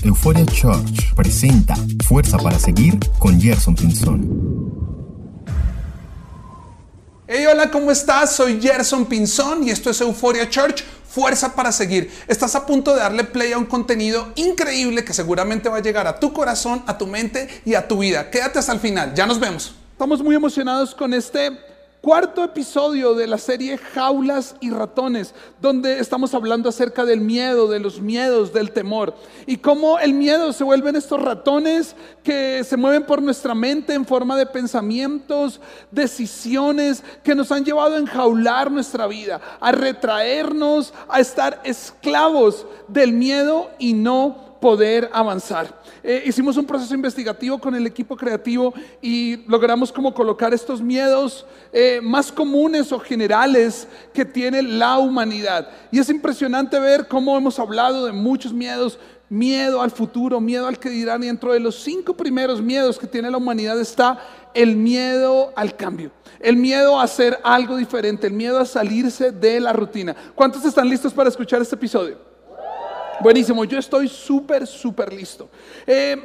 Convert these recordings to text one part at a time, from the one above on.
Euphoria Church presenta Fuerza para Seguir con Gerson Pinzón. Hey, hola, ¿cómo estás? Soy Gerson Pinzón y esto es Euphoria Church, Fuerza para Seguir. Estás a punto de darle play a un contenido increíble que seguramente va a llegar a tu corazón, a tu mente y a tu vida. Quédate hasta el final, ya nos vemos. Estamos muy emocionados con este cuarto episodio de la serie Jaulas y Ratones, donde estamos hablando acerca del miedo, de los miedos, del temor, y cómo el miedo se vuelven estos ratones que se mueven por nuestra mente en forma de pensamientos, decisiones que nos han llevado a enjaular nuestra vida, a retraernos, a estar esclavos del miedo y no poder avanzar. Eh, hicimos un proceso investigativo con el equipo creativo y logramos como colocar estos miedos eh, más comunes o generales que tiene la humanidad. Y es impresionante ver cómo hemos hablado de muchos miedos, miedo al futuro, miedo al que dirán, y dentro de los cinco primeros miedos que tiene la humanidad está el miedo al cambio, el miedo a hacer algo diferente, el miedo a salirse de la rutina. ¿Cuántos están listos para escuchar este episodio? Buenísimo, yo estoy súper, súper listo. Eh,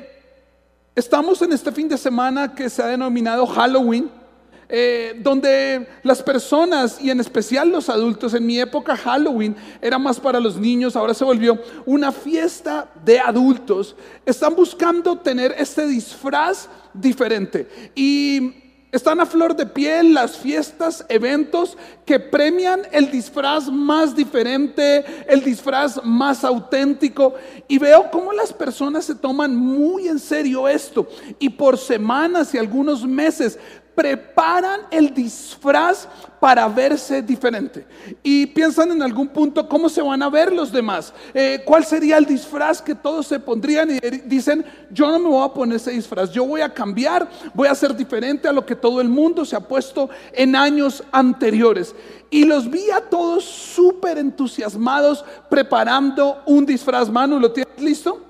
estamos en este fin de semana que se ha denominado Halloween. Eh, donde las personas y en especial los adultos, en mi época Halloween era más para los niños, ahora se volvió una fiesta de adultos, están buscando tener este disfraz diferente. Y están a flor de piel las fiestas, eventos que premian el disfraz más diferente, el disfraz más auténtico. Y veo cómo las personas se toman muy en serio esto. Y por semanas y algunos meses preparan el disfraz para verse diferente. Y piensan en algún punto cómo se van a ver los demás. Eh, ¿Cuál sería el disfraz que todos se pondrían? Y dicen, yo no me voy a poner ese disfraz, yo voy a cambiar, voy a ser diferente a lo que todo el mundo se ha puesto en años anteriores. Y los vi a todos súper entusiasmados preparando un disfraz. Manu, ¿lo tienes listo?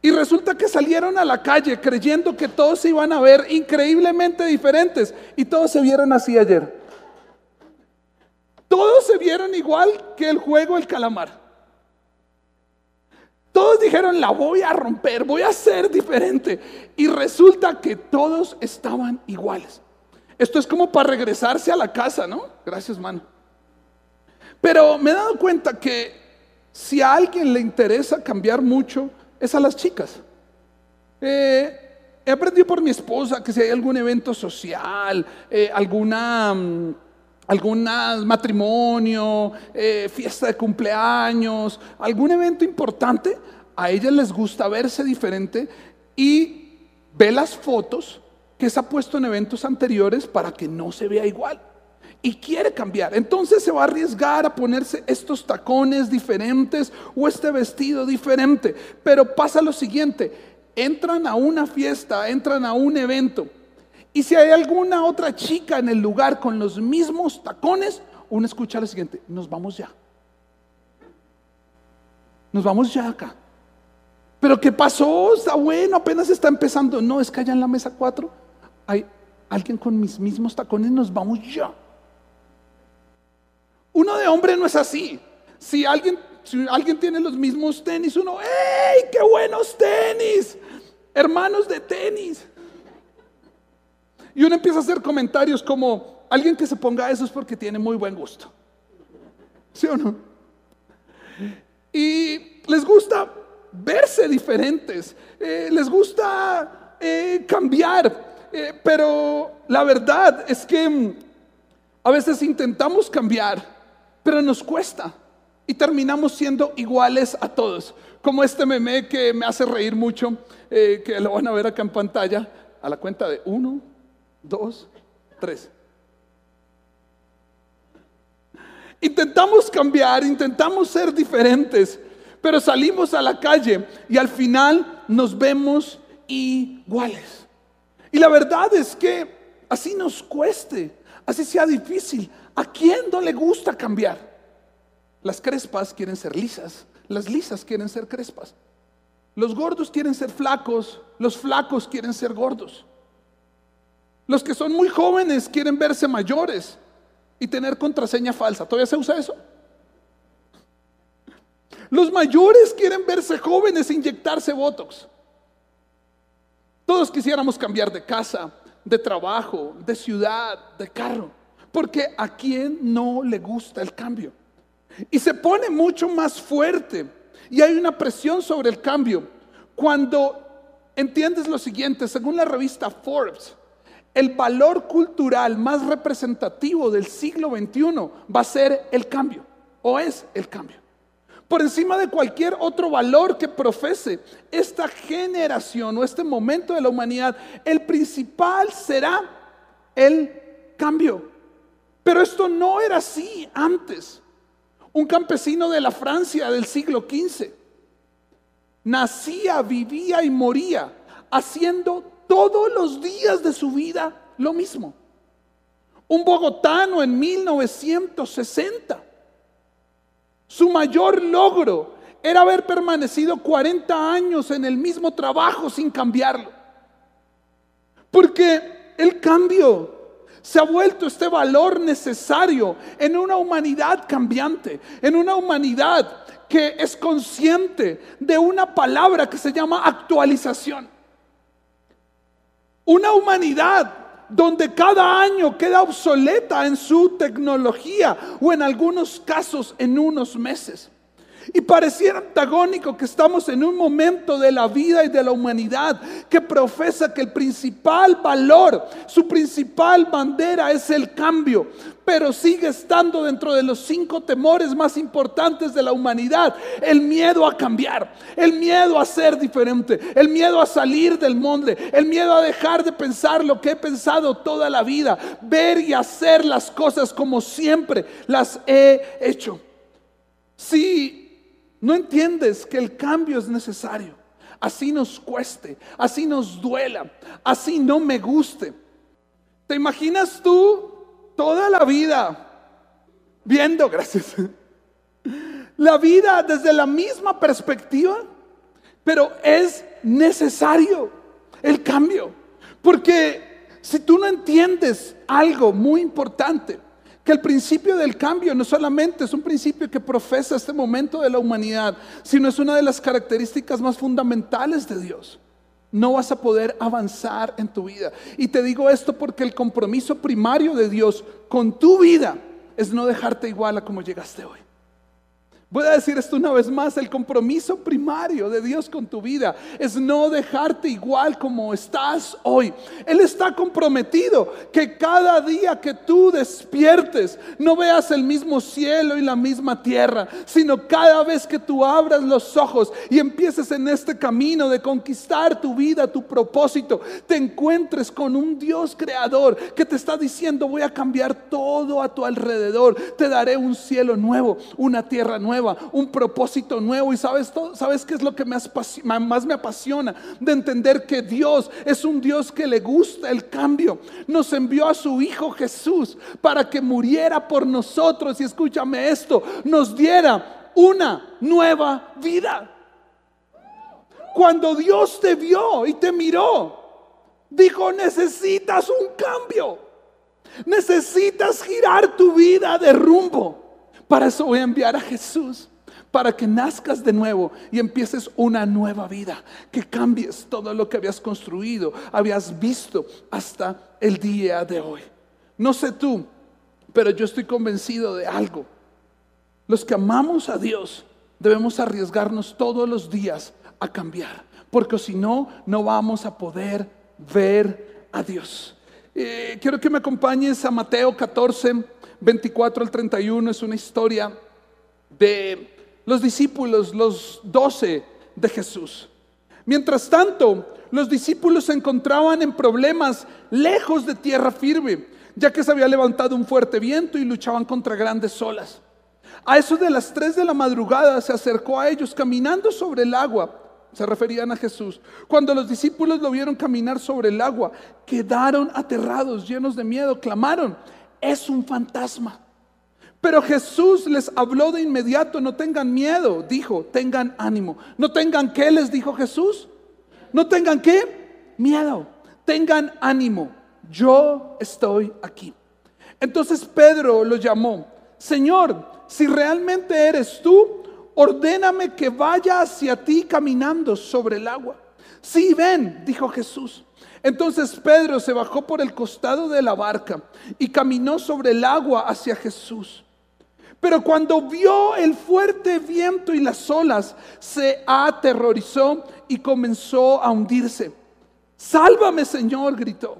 Y resulta que salieron a la calle creyendo que todos se iban a ver increíblemente diferentes. Y todos se vieron así ayer. Todos se vieron igual que el juego El Calamar. Todos dijeron, la voy a romper, voy a ser diferente. Y resulta que todos estaban iguales. Esto es como para regresarse a la casa, ¿no? Gracias, mano. Pero me he dado cuenta que si a alguien le interesa cambiar mucho, es a las chicas. Eh, he aprendido por mi esposa que si hay algún evento social, eh, alguna, mm, matrimonio, eh, fiesta de cumpleaños, algún evento importante, a ellas les gusta verse diferente y ve las fotos que se ha puesto en eventos anteriores para que no se vea igual y quiere cambiar. Entonces se va a arriesgar a ponerse estos tacones diferentes o este vestido diferente. Pero pasa lo siguiente, entran a una fiesta, entran a un evento. Y si hay alguna otra chica en el lugar con los mismos tacones, uno escucha lo siguiente, nos vamos ya. Nos vamos ya acá. Pero ¿qué pasó? Está bueno, apenas está empezando. No, es que allá en la mesa 4 hay alguien con mis mismos tacones, nos vamos ya. Uno de hombre no es así. Si alguien, si alguien tiene los mismos tenis, uno, ¡ey, qué buenos tenis! Hermanos de tenis. Y uno empieza a hacer comentarios como, alguien que se ponga eso es porque tiene muy buen gusto. ¿Sí o no? Y les gusta verse diferentes, eh, les gusta eh, cambiar, eh, pero la verdad es que mm, a veces intentamos cambiar pero nos cuesta y terminamos siendo iguales a todos. Como este meme que me hace reír mucho, eh, que lo van a ver acá en pantalla, a la cuenta de uno, dos, tres. Intentamos cambiar, intentamos ser diferentes, pero salimos a la calle y al final nos vemos iguales. Y la verdad es que así nos cueste, así sea difícil, ¿A quién no le gusta cambiar? Las crespas quieren ser lisas, las lisas quieren ser crespas. Los gordos quieren ser flacos, los flacos quieren ser gordos. Los que son muy jóvenes quieren verse mayores y tener contraseña falsa. ¿Todavía se usa eso? Los mayores quieren verse jóvenes e inyectarse Botox. Todos quisiéramos cambiar de casa, de trabajo, de ciudad, de carro. Porque a quien no le gusta el cambio. Y se pone mucho más fuerte. Y hay una presión sobre el cambio. Cuando entiendes lo siguiente, según la revista Forbes, el valor cultural más representativo del siglo XXI va a ser el cambio, o es el cambio. Por encima de cualquier otro valor que profese esta generación o este momento de la humanidad, el principal será el cambio. Pero esto no era así antes. Un campesino de la Francia del siglo XV nacía, vivía y moría haciendo todos los días de su vida lo mismo. Un bogotano en 1960. Su mayor logro era haber permanecido 40 años en el mismo trabajo sin cambiarlo. Porque el cambio se ha vuelto este valor necesario en una humanidad cambiante, en una humanidad que es consciente de una palabra que se llama actualización. Una humanidad donde cada año queda obsoleta en su tecnología o en algunos casos en unos meses. Y pareciera antagónico que estamos en un momento de la vida y de la humanidad que profesa que el principal valor, su principal bandera es el cambio, pero sigue estando dentro de los cinco temores más importantes de la humanidad. El miedo a cambiar, el miedo a ser diferente, el miedo a salir del molde, el miedo a dejar de pensar lo que he pensado toda la vida, ver y hacer las cosas como siempre las he hecho. Sí no entiendes que el cambio es necesario. Así nos cueste, así nos duela, así no me guste. ¿Te imaginas tú toda la vida viendo, gracias, la vida desde la misma perspectiva? Pero es necesario el cambio. Porque si tú no entiendes algo muy importante, que el principio del cambio no solamente es un principio que profesa este momento de la humanidad, sino es una de las características más fundamentales de Dios. No vas a poder avanzar en tu vida. Y te digo esto porque el compromiso primario de Dios con tu vida es no dejarte igual a como llegaste hoy. Voy a decir esto una vez más, el compromiso primario de Dios con tu vida es no dejarte igual como estás hoy. Él está comprometido que cada día que tú despiertes no veas el mismo cielo y la misma tierra, sino cada vez que tú abras los ojos y empieces en este camino de conquistar tu vida, tu propósito, te encuentres con un Dios creador que te está diciendo voy a cambiar todo a tu alrededor, te daré un cielo nuevo, una tierra nueva un propósito nuevo. Y sabes, ¿sabes qué es lo que más me apasiona? De entender que Dios es un Dios que le gusta el cambio. Nos envió a su Hijo Jesús para que muriera por nosotros. Y escúchame esto, nos diera una nueva vida. Cuando Dios te vio y te miró, dijo, necesitas un cambio. Necesitas girar tu vida de rumbo. Para eso voy a enviar a Jesús. Para que nazcas de nuevo y empieces una nueva vida. Que cambies todo lo que habías construido, habías visto hasta el día de hoy. No sé tú, pero yo estoy convencido de algo. Los que amamos a Dios debemos arriesgarnos todos los días a cambiar. Porque si no, no vamos a poder ver a Dios. Eh, quiero que me acompañes a Mateo 14 24 al 31 es una historia de los discípulos, los doce de Jesús. Mientras tanto, los discípulos se encontraban en problemas lejos de tierra firme, ya que se había levantado un fuerte viento y luchaban contra grandes olas. A eso de las tres de la madrugada se acercó a ellos caminando sobre el agua. Se referían a Jesús. Cuando los discípulos lo vieron caminar sobre el agua, quedaron aterrados, llenos de miedo, clamaron, es un fantasma. Pero Jesús les habló de inmediato, no tengan miedo, dijo, tengan ánimo. No tengan qué, les dijo Jesús. No tengan qué, miedo, tengan ánimo. Yo estoy aquí. Entonces Pedro lo llamó, Señor, si realmente eres tú, ordéname que vaya hacia ti caminando sobre el agua. Sí, ven, dijo Jesús. Entonces Pedro se bajó por el costado de la barca y caminó sobre el agua hacia Jesús. Pero cuando vio el fuerte viento y las olas, se aterrorizó y comenzó a hundirse. Sálvame, Señor, gritó.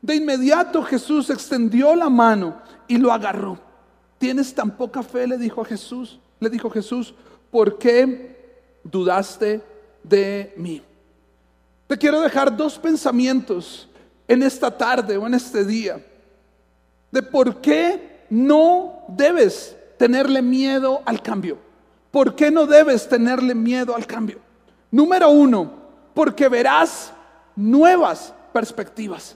De inmediato Jesús extendió la mano y lo agarró. ¿Tienes tan poca fe? le dijo a Jesús. Le dijo Jesús, ¿por qué dudaste de mí? Te quiero dejar dos pensamientos en esta tarde o en este día de por qué no debes tenerle miedo al cambio. ¿Por qué no debes tenerle miedo al cambio? Número uno, porque verás nuevas perspectivas.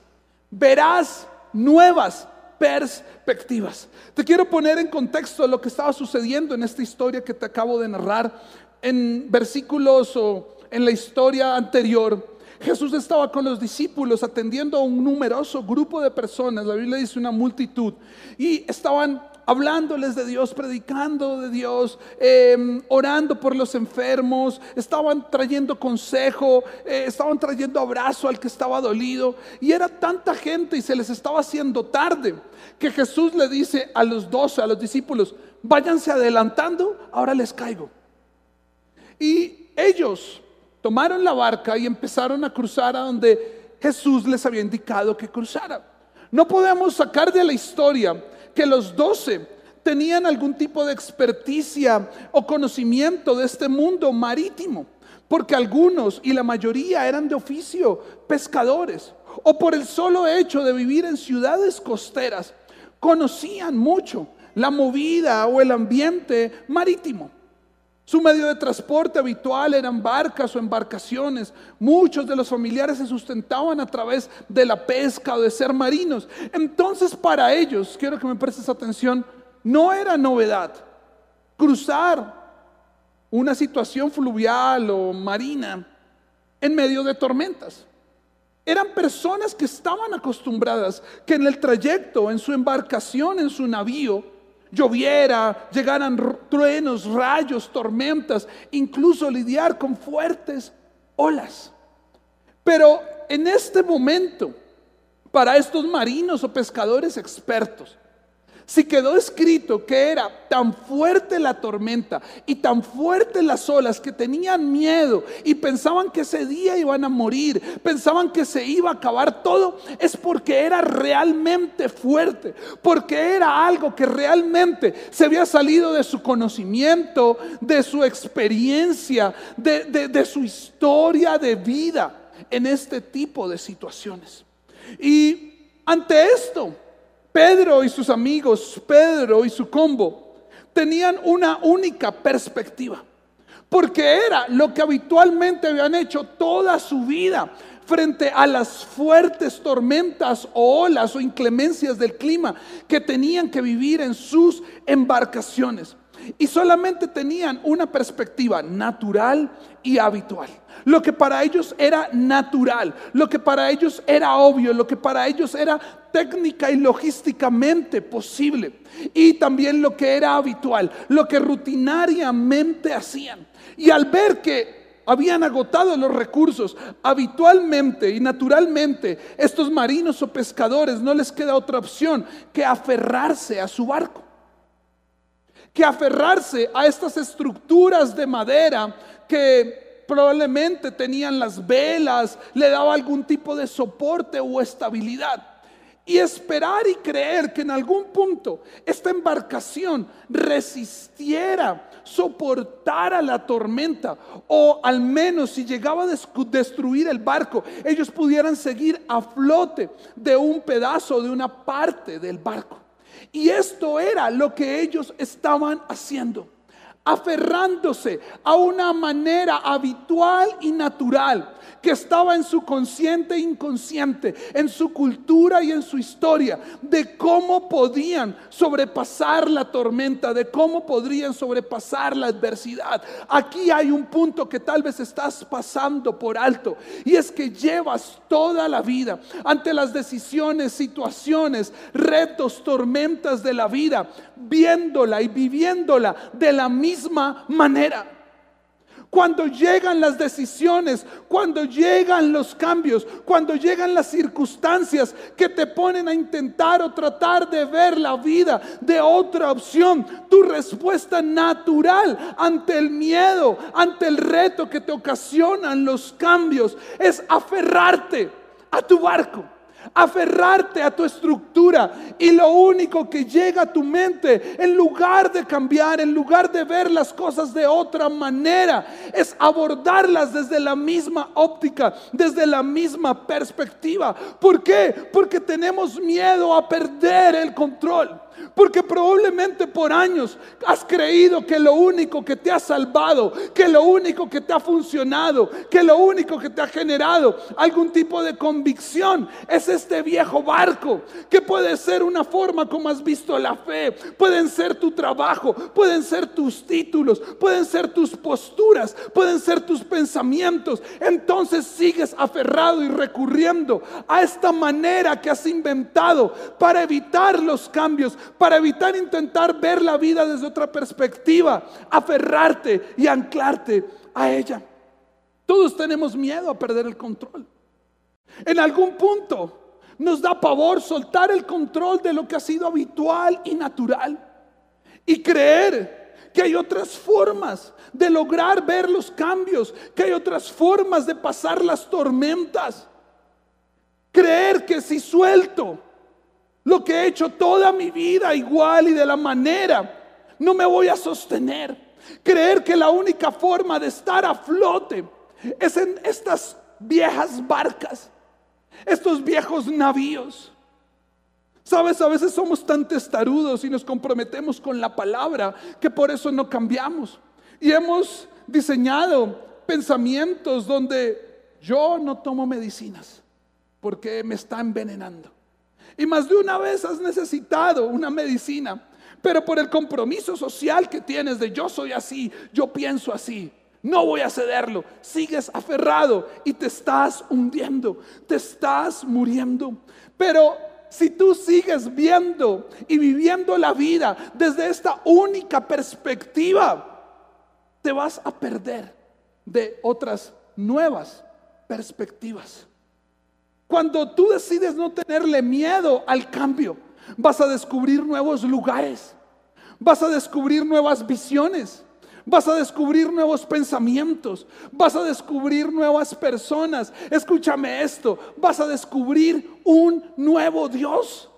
Verás nuevas perspectivas. Te quiero poner en contexto lo que estaba sucediendo en esta historia que te acabo de narrar en versículos o en la historia anterior. Jesús estaba con los discípulos atendiendo a un numeroso grupo de personas, la Biblia dice una multitud, y estaban hablándoles de Dios, predicando de Dios, em, orando por los enfermos, estaban trayendo consejo, eh, estaban trayendo abrazo al que estaba dolido. Y era tanta gente y se les estaba haciendo tarde que Jesús le dice a los doce, a los discípulos, váyanse adelantando, ahora les caigo. Y ellos tomaron la barca y empezaron a cruzar a donde Jesús les había indicado que cruzara. No podemos sacar de la historia que los doce tenían algún tipo de experticia o conocimiento de este mundo marítimo, porque algunos y la mayoría eran de oficio pescadores, o por el solo hecho de vivir en ciudades costeras, conocían mucho la movida o el ambiente marítimo. Su medio de transporte habitual eran barcas o embarcaciones. Muchos de los familiares se sustentaban a través de la pesca o de ser marinos. Entonces para ellos, quiero que me prestes atención, no era novedad cruzar una situación fluvial o marina en medio de tormentas. Eran personas que estaban acostumbradas que en el trayecto, en su embarcación, en su navío, lloviera, llegaran truenos, rayos, tormentas, incluso lidiar con fuertes olas. Pero en este momento, para estos marinos o pescadores expertos, si quedó escrito que era tan fuerte la tormenta y tan fuerte las olas que tenían miedo y pensaban que ese día iban a morir, pensaban que se iba a acabar todo, es porque era realmente fuerte, porque era algo que realmente se había salido de su conocimiento, de su experiencia, de, de su historia de vida en este tipo de situaciones. Y ante esto, Pedro y sus amigos, Pedro y su combo, tenían una única perspectiva, porque era lo que habitualmente habían hecho toda su vida frente a las fuertes tormentas o olas o inclemencias del clima que tenían que vivir en sus embarcaciones. Y solamente tenían una perspectiva natural y habitual. Lo que para ellos era natural, lo que para ellos era obvio, lo que para ellos era técnica y logísticamente posible. Y también lo que era habitual, lo que rutinariamente hacían. Y al ver que habían agotado los recursos. Habitualmente y naturalmente, estos marinos o pescadores no les queda otra opción que aferrarse a su barco que aferrarse a estas estructuras de madera que probablemente tenían las velas, le daba algún tipo de soporte o estabilidad. Y esperar y creer que en algún punto esta embarcación resistiera, soportara la tormenta, o al menos si llegaba a destruir el barco, ellos pudieran seguir a flote de un pedazo, de una parte del barco. Y esto era lo que ellos estaban haciendo, aferrándose a una manera habitual y natural que estaba en su consciente e inconsciente, en su cultura y en su historia, de cómo podían sobrepasar la tormenta, de cómo podrían sobrepasar la adversidad. Aquí hay un punto que tal vez estás pasando por alto y es que llevas toda la vida ante las decisiones, situaciones, retos, tormentas de la vida, viéndola y viviéndola de la misma manera. Cuando llegan las decisiones, cuando llegan los cambios, cuando llegan las circunstancias que te ponen a intentar o tratar de ver la vida de otra opción, tu respuesta natural ante el miedo, ante el reto que te ocasionan los cambios, es aferrarte a tu barco aferrarte a tu estructura y lo único que llega a tu mente, en lugar de cambiar, en lugar de ver las cosas de otra manera, es abordarlas desde la misma óptica, desde la misma perspectiva. ¿Por qué? Porque tenemos miedo a perder el control. Porque probablemente por años has creído que lo único que te ha salvado, que lo único que te ha funcionado, que lo único que te ha generado algún tipo de convicción es este viejo barco, que puede ser una forma como has visto la fe, pueden ser tu trabajo, pueden ser tus títulos, pueden ser tus posturas, pueden ser tus pensamientos. Entonces sigues aferrado y recurriendo a esta manera que has inventado para evitar los cambios para evitar intentar ver la vida desde otra perspectiva, aferrarte y anclarte a ella. Todos tenemos miedo a perder el control. En algún punto nos da pavor soltar el control de lo que ha sido habitual y natural y creer que hay otras formas de lograr ver los cambios, que hay otras formas de pasar las tormentas. Creer que si suelto lo que he hecho toda mi vida igual y de la manera, no me voy a sostener. Creer que la única forma de estar a flote es en estas viejas barcas, estos viejos navíos. Sabes, a veces somos tan testarudos y nos comprometemos con la palabra que por eso no cambiamos. Y hemos diseñado pensamientos donde yo no tomo medicinas porque me está envenenando. Y más de una vez has necesitado una medicina, pero por el compromiso social que tienes de yo soy así, yo pienso así, no voy a cederlo, sigues aferrado y te estás hundiendo, te estás muriendo. Pero si tú sigues viendo y viviendo la vida desde esta única perspectiva, te vas a perder de otras nuevas perspectivas. Cuando tú decides no tenerle miedo al cambio, vas a descubrir nuevos lugares, vas a descubrir nuevas visiones, vas a descubrir nuevos pensamientos, vas a descubrir nuevas personas. Escúchame esto, vas a descubrir un nuevo Dios.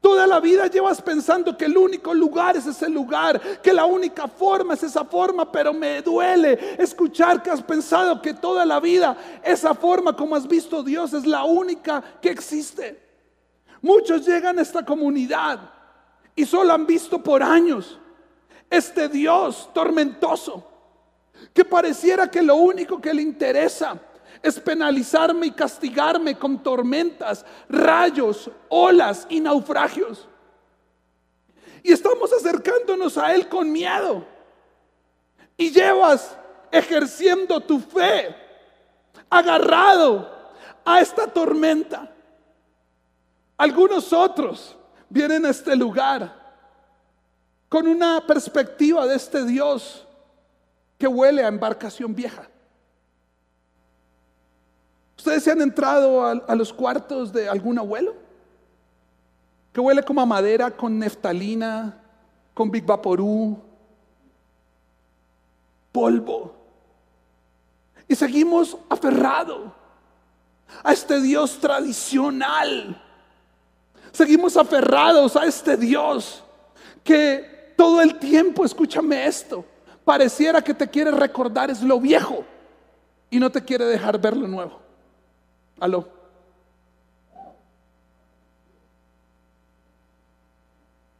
Toda la vida llevas pensando que el único lugar es ese lugar, que la única forma es esa forma, pero me duele escuchar que has pensado que toda la vida esa forma como has visto Dios es la única que existe. Muchos llegan a esta comunidad y solo han visto por años este Dios tormentoso, que pareciera que lo único que le interesa es penalizarme y castigarme con tormentas, rayos, olas y naufragios. Y estamos acercándonos a Él con miedo. Y llevas ejerciendo tu fe, agarrado a esta tormenta. Algunos otros vienen a este lugar con una perspectiva de este Dios que huele a embarcación vieja. ¿Ustedes se han entrado a, los cuartos de algún abuelo? Que huele como a madera con neftalina, con Big Vaporú, polvo. Y seguimos aferrados a este Dios tradicional. Seguimos aferrados a este Dios que todo el tiempo, escúchame esto, pareciera que te quiere recordar es lo viejo y no te quiere dejar ver lo nuevo. Aló.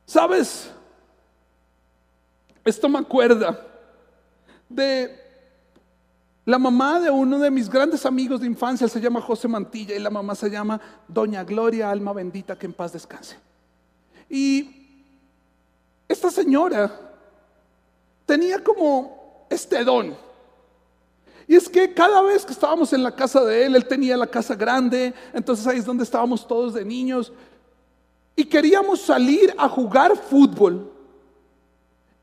¿Sabes? Esto me acuerda de La mamá de uno de mis grandes amigos de infancia se llama José Mantilla y la mamá se llama Doña Gloria, alma bendita, que en paz descanse. Y esta señora tenía como este don. Y es que cada vez que estábamos en la casa de él, él tenía la casa grande, entonces ahí es donde estábamos todos de niños, y queríamos salir a jugar fútbol.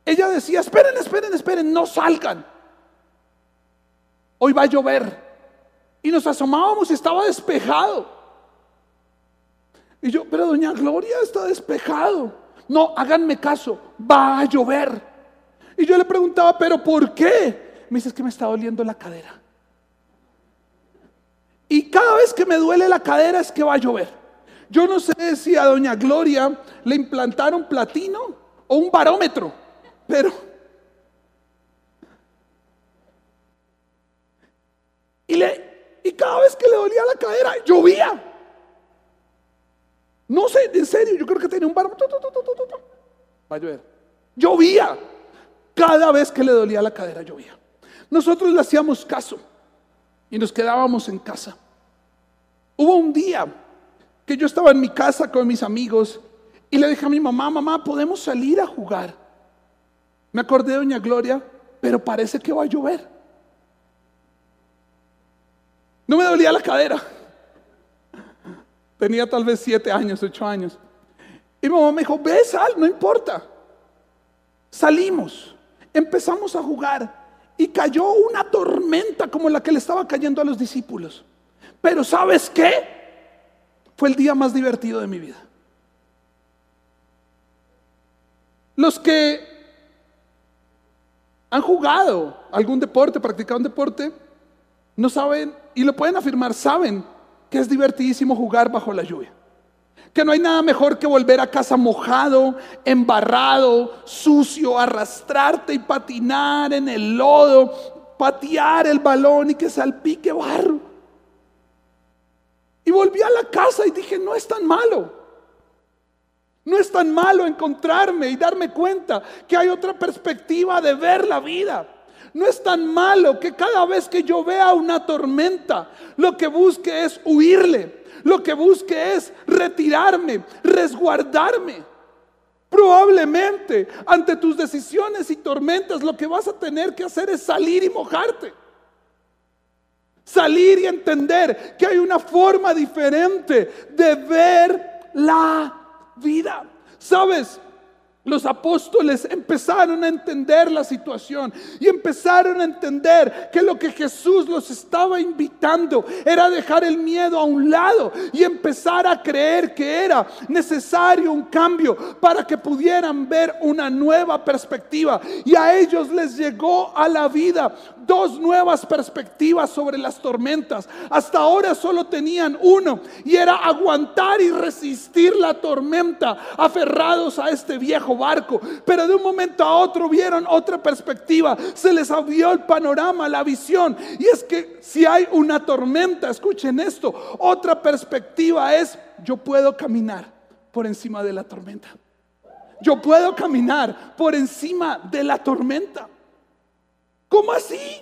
Ella decía, esperen, esperen, esperen, no salgan. Hoy va a llover. Y nos asomábamos y estaba despejado. Y yo, pero doña Gloria está despejado. No, háganme caso, va a llover. Y yo le preguntaba, pero ¿por qué? Me dice, que me está doliendo la cadera. Y cada vez que me duele la cadera es que va a llover. Yo no sé si a doña Gloria le implantaron platino o un barómetro, pero... Y cada vez que le dolía la cadera, llovía. No sé, en serio, yo creo que tenía un barómetro. Va a llover. Llovía. Cada vez que le dolía la cadera, llovía. Nosotros le hacíamos caso y nos quedábamos en casa. Hubo un día que yo estaba en mi casa con mis amigos y le dije a mi mamá, mamá, ¿podemos salir a jugar? Me acordé de Doña Gloria, pero parece que va a llover. No me dolía la cadera. Tenía tal vez siete años, ocho años. Y mi mamá me dijo, ve, sal, no importa. Salimos, empezamos a jugar y cayó una tormenta como la que le estaba cayendo a los discípulos. Pero ¿sabes qué? Fue el día más divertido de mi vida. Los que han jugado algún deporte, practicado un deporte, no saben, y lo pueden afirmar, saben que es divertidísimo jugar bajo la lluvia. Que no hay nada mejor que volver a casa mojado, embarrado, sucio, arrastrarte y patinar en el lodo, patear el balón y que salpique barro. Y volví a la casa y dije, no es tan malo. No es tan malo encontrarme y darme cuenta que hay otra perspectiva de ver la vida. No es tan malo que cada vez que yo vea una tormenta, lo que busque es huirle, lo que busque es retirarme, resguardarme. Probablemente ante tus decisiones y tormentas lo que vas a tener que hacer es salir y mojarte. Salir y entender que hay una forma diferente de ver la vida. ¿Sabes? Los apóstoles empezaron a entender la situación y empezaron a entender que lo que Jesús los estaba invitando era dejar el miedo a un lado y empezar a creer que era necesario un cambio para que pudieran ver una nueva perspectiva. Y a ellos les llegó a la vida dos nuevas perspectivas sobre las tormentas. Hasta ahora solo tenían uno y era aguantar y resistir la tormenta aferrados a este viejo barco, pero de un momento a otro vieron otra perspectiva, se les abrió el panorama, la visión. Y es que si hay una tormenta, escuchen esto, otra perspectiva es, yo puedo caminar por encima de la tormenta. Yo puedo caminar por encima de la tormenta. ¿Cómo así?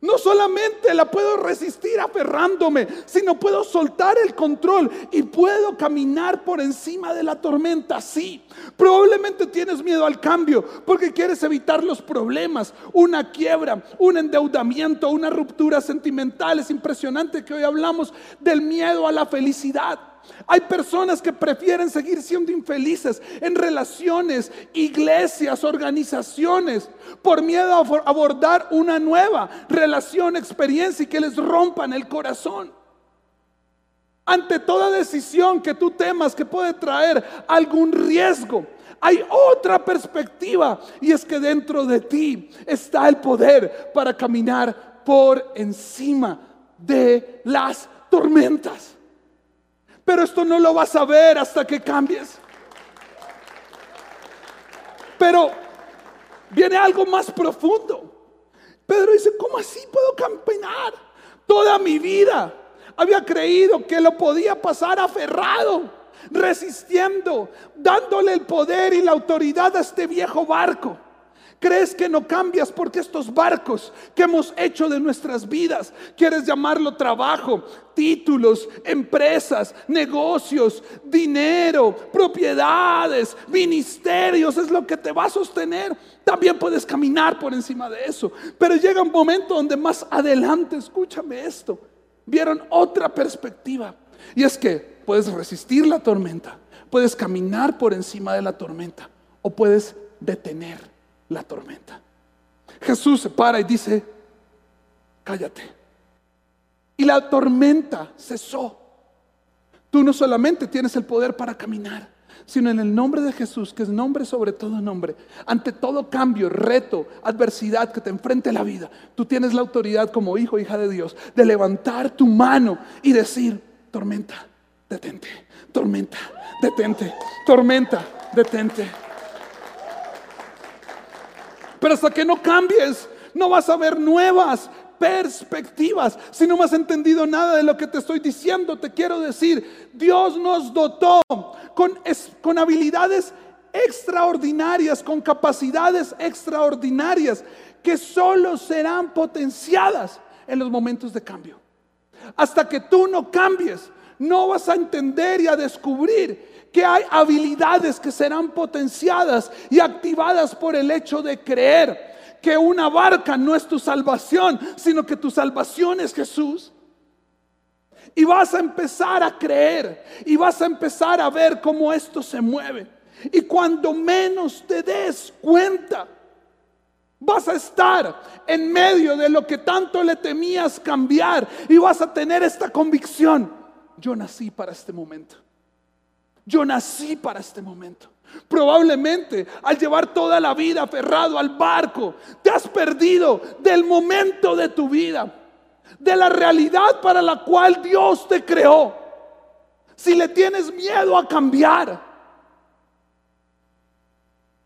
No solamente la puedo resistir aferrándome, sino puedo soltar el control y puedo caminar por encima de la tormenta. Sí, probablemente tienes miedo al cambio porque quieres evitar los problemas, una quiebra, un endeudamiento, una ruptura sentimental. Es impresionante que hoy hablamos del miedo a la felicidad. Hay personas que prefieren seguir siendo infelices en relaciones, iglesias, organizaciones, por miedo a abordar una nueva relación, experiencia y que les rompan el corazón. Ante toda decisión que tú temas que puede traer algún riesgo, hay otra perspectiva y es que dentro de ti está el poder para caminar por encima de las tormentas. Pero esto no lo vas a ver hasta que cambies. Pero viene algo más profundo. Pedro dice, ¿cómo así puedo caminar? Toda mi vida había creído que lo podía pasar aferrado, resistiendo, dándole el poder y la autoridad a este viejo barco Crees que no cambias porque estos barcos que hemos hecho de nuestras vidas, quieres llamarlo trabajo, títulos, empresas, negocios, dinero, propiedades, ministerios, es lo que te va a sostener. También puedes caminar por encima de eso. Pero llega un momento donde más adelante, escúchame esto, vieron otra perspectiva. Y es que puedes resistir la tormenta, puedes caminar por encima de la tormenta o puedes detener la tormenta. Jesús se para y dice, cállate. Y la tormenta cesó. Tú no solamente tienes el poder para caminar, sino en el nombre de Jesús, que es nombre sobre todo nombre, ante todo cambio, reto, adversidad que te enfrente la vida, tú tienes la autoridad como hijo, hija de Dios, de levantar tu mano y decir, tormenta, detente, tormenta, detente, tormenta, detente. Pero hasta que no cambies, no vas a ver nuevas perspectivas. Si no me has entendido nada de lo que te estoy diciendo, te quiero decir, Dios nos dotó con, con habilidades extraordinarias, con capacidades extraordinarias, que solo serán potenciadas en los momentos de cambio. Hasta que tú no cambies, no vas a entender y a descubrir que hay habilidades que serán potenciadas y activadas por el hecho de creer que una barca no es tu salvación, sino que tu salvación es Jesús. Y vas a empezar a creer y vas a empezar a ver cómo esto se mueve. Y cuando menos te des cuenta, vas a estar en medio de lo que tanto le temías cambiar y vas a tener esta convicción. Yo nací para este momento. Yo nací para este momento. Probablemente al llevar toda la vida aferrado al barco, te has perdido del momento de tu vida, de la realidad para la cual Dios te creó. Si le tienes miedo a cambiar,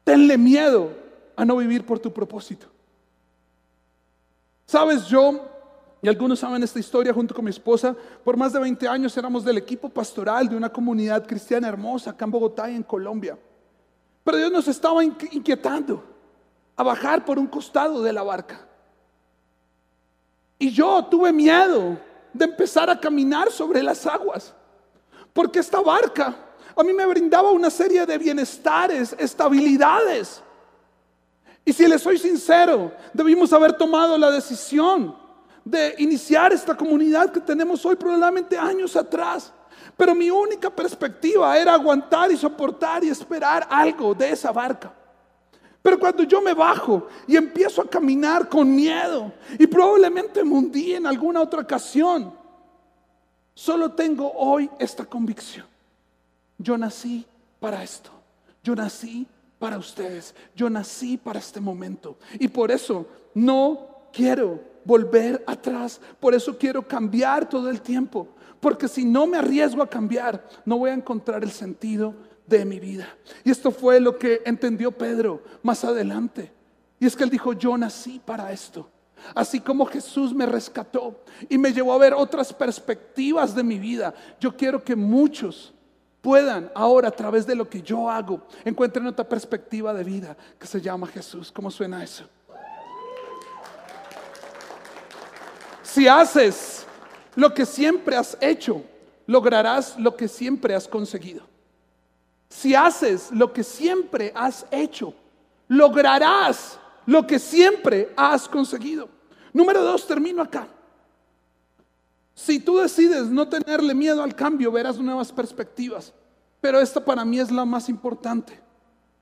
tenle miedo a no vivir por tu propósito. Sabes, yo y algunos saben esta historia junto con mi esposa. Por más de 20 años éramos del equipo pastoral de una comunidad cristiana hermosa acá en Bogotá y en Colombia. Pero Dios nos estaba inquietando a bajar por un costado de la barca. Y yo tuve miedo de empezar a caminar sobre las aguas. Porque esta barca a mí me brindaba una serie de bienestares, estabilidades. Y si le soy sincero, debimos haber tomado la decisión de iniciar esta comunidad que tenemos hoy probablemente años atrás. Pero mi única perspectiva era aguantar y soportar y esperar algo de esa barca. Pero cuando yo me bajo y empiezo a caminar con miedo y probablemente me hundí en alguna otra ocasión, solo tengo hoy esta convicción. Yo nací para esto. Yo nací para ustedes. Yo nací para este momento. Y por eso no quiero volver atrás. Por eso quiero cambiar todo el tiempo. Porque si no me arriesgo a cambiar, no voy a encontrar el sentido de mi vida. Y esto fue lo que entendió Pedro más adelante. Y es que él dijo, yo nací para esto. Así como Jesús me rescató y me llevó a ver otras perspectivas de mi vida, yo quiero que muchos puedan ahora a través de lo que yo hago encuentren otra perspectiva de vida que se llama Jesús. ¿Cómo suena eso? Si haces lo que siempre has hecho, lograrás lo que siempre has conseguido. Si haces lo que siempre has hecho, lograrás lo que siempre has conseguido. Número dos, termino acá. Si tú decides no tenerle miedo al cambio, verás nuevas perspectivas. Pero esta para mí es la más importante.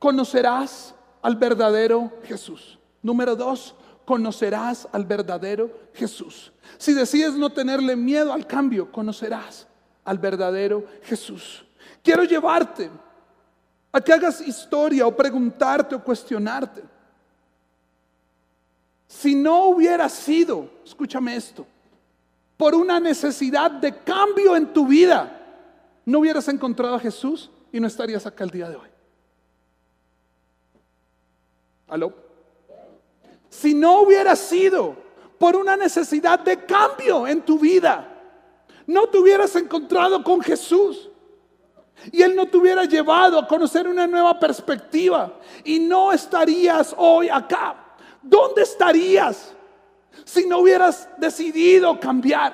Conocerás al verdadero Jesús. Número dos, conocerás al verdadero Jesús. Si decides no tenerle miedo al cambio, conocerás al verdadero Jesús. Quiero llevarte a que hagas historia o preguntarte o cuestionarte. Si no hubiera sido, escúchame esto, por una necesidad de cambio en tu vida, no hubieras encontrado a Jesús y no estarías acá el día de hoy. ¿Aló? Si no hubiera sido por una necesidad de cambio en tu vida, no te hubieras encontrado con Jesús. y Él no te hubiera llevado a conocer una nueva perspectiva y no estarías hoy acá. ¿Dónde estarías si no hubieras decidido cambiar?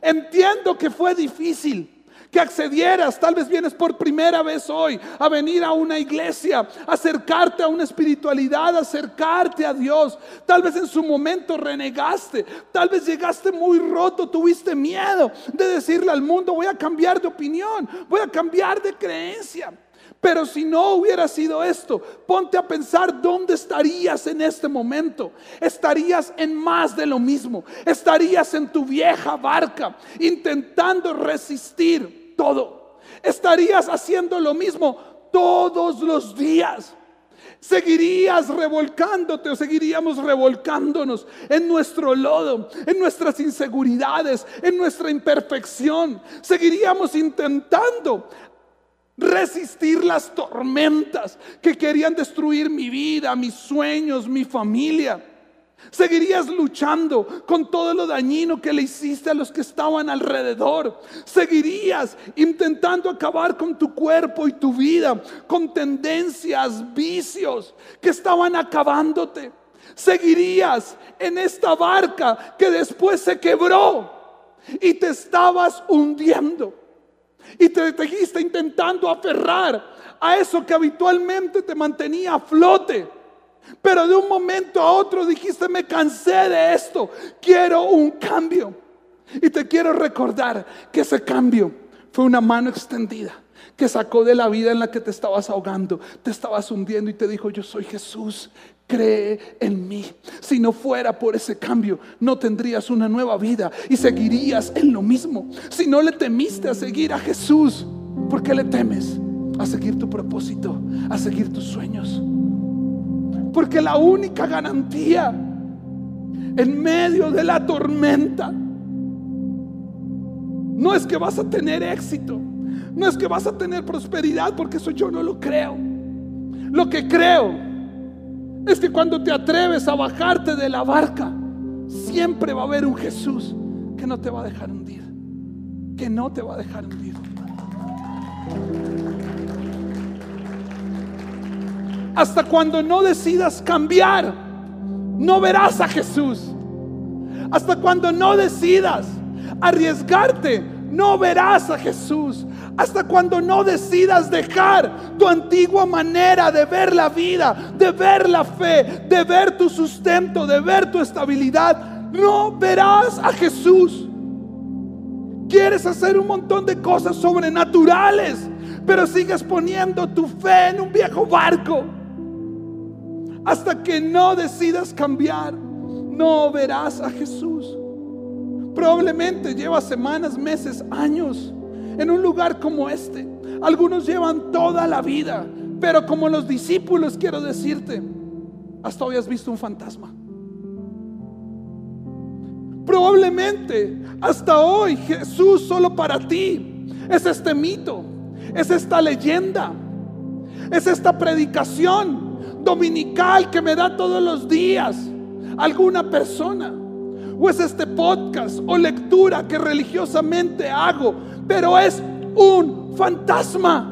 Entiendo que fue difícil que accedieras, tal vez vienes por primera vez hoy a venir a una iglesia, acercarte a una espiritualidad, acercarte a Dios. Tal vez en su momento renegaste, tal vez llegaste muy roto, tuviste miedo de decirle al mundo, voy a cambiar de opinión, voy a cambiar de creencia. Pero si no hubiera sido esto, ponte a pensar dónde estarías en este momento. Estarías en más de lo mismo. Estarías en tu vieja barca intentando resistir todo. Estarías haciendo lo mismo todos los días. Seguirías revolcándote o seguiríamos revolcándonos en nuestro lodo, en nuestras inseguridades, en nuestra imperfección. Seguiríamos intentando resistir las tormentas que querían destruir mi vida, mis sueños, mi familia. Seguirías luchando con todo lo dañino que le hiciste a los que estaban alrededor. Seguirías intentando acabar con tu cuerpo y tu vida, con tendencias, vicios que estaban acabándote. Seguirías en esta barca que después se quebró y te estabas hundiendo. Y te seguiste intentando aferrar a eso que habitualmente te mantenía a flote. Pero de un momento a otro dijiste, me cansé de esto, quiero un cambio. Y te quiero recordar que ese cambio fue una mano extendida que sacó de la vida en la que te estabas ahogando, te estabas hundiendo y te dijo, yo soy Jesús, cree en mí. Si no fuera por ese cambio, no tendrías una nueva vida y seguirías en lo mismo. Si no le temiste a seguir a Jesús, ¿por qué le temes? A seguir tu propósito, a seguir tus sueños. Porque la única garantía en medio de la tormenta no es que vas a tener éxito, no es que vas a tener prosperidad, porque eso yo no lo creo. Lo que creo es que cuando te atreves a bajarte de la barca, siempre va a haber un Jesús que no te va a dejar hundir. Que no te va a dejar hundir. Hasta cuando no decidas cambiar, no verás a Jesús. Hasta cuando no decidas arriesgarte, no verás a Jesús. Hasta cuando no decidas dejar tu antigua manera de ver la vida, de ver la fe, de ver tu sustento, de ver tu estabilidad, no verás a Jesús. Quieres hacer un montón de cosas sobrenaturales, pero sigues poniendo tu fe en un viejo barco. Hasta que no decidas cambiar, no verás a Jesús. Probablemente lleva semanas, meses, años en un lugar como este. Algunos llevan toda la vida, pero como los discípulos quiero decirte, hasta hoy has visto un fantasma. Probablemente hasta hoy Jesús solo para ti es este mito, es esta leyenda, es esta predicación dominical que me da todos los días alguna persona o es este podcast o lectura que religiosamente hago, pero es un fantasma.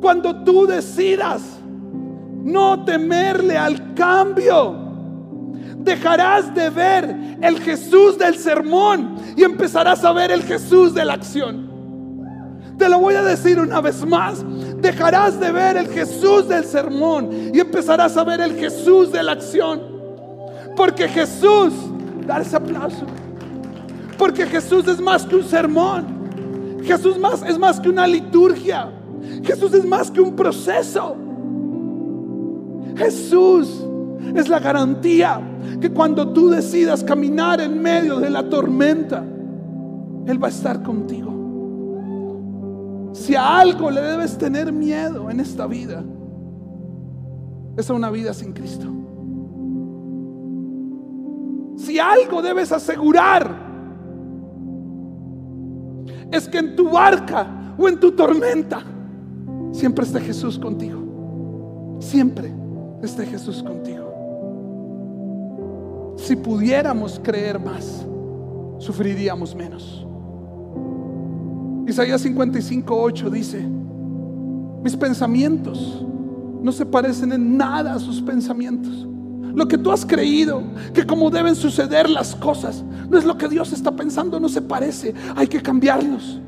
Cuando tú decidas no temerle al cambio, dejarás de ver el Jesús del sermón y empezarás a ver el Jesús de la acción. Te lo voy a decir una vez más. Dejarás de ver el Jesús del sermón y empezarás a ver el Jesús de la acción. Porque Jesús Dar ese aplauso. Porque Jesús es más que un sermón. Jesús más, es más que una liturgia. Jesús es más que un proceso. Jesús es la garantía que cuando tú decidas caminar en medio de la tormenta, Él va a estar contigo. Si a algo le debes tener miedo en esta vida, es a una vida sin Cristo si algo debes asegurar, es que en tu barca o en tu tormenta siempre esté Jesús contigo. Siempre esté Jesús contigo. Si pudiéramos creer más, sufriríamos menos. Isaías 55, 8 dice, mis pensamientos no se parecen en nada a sus pensamientos. Lo que tú has creído, que como deben suceder las cosas, no es lo que Dios está pensando, no se parece, hay que cambiarlos.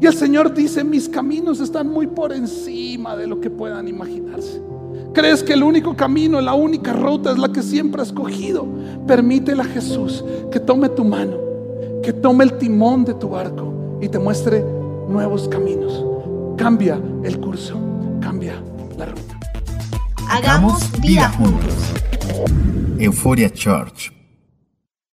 Y el Señor dice, mis caminos están muy por encima de lo que puedan imaginarse. ¿Crees que el único camino, la única ruta es la que siempre has escogido? Permítele a Jesús que tome tu mano, que tome el timón de tu barco y te muestre nuevos caminos. Cambia el curso, cambia la ruta. Hagamos vida juntos. Euforia Church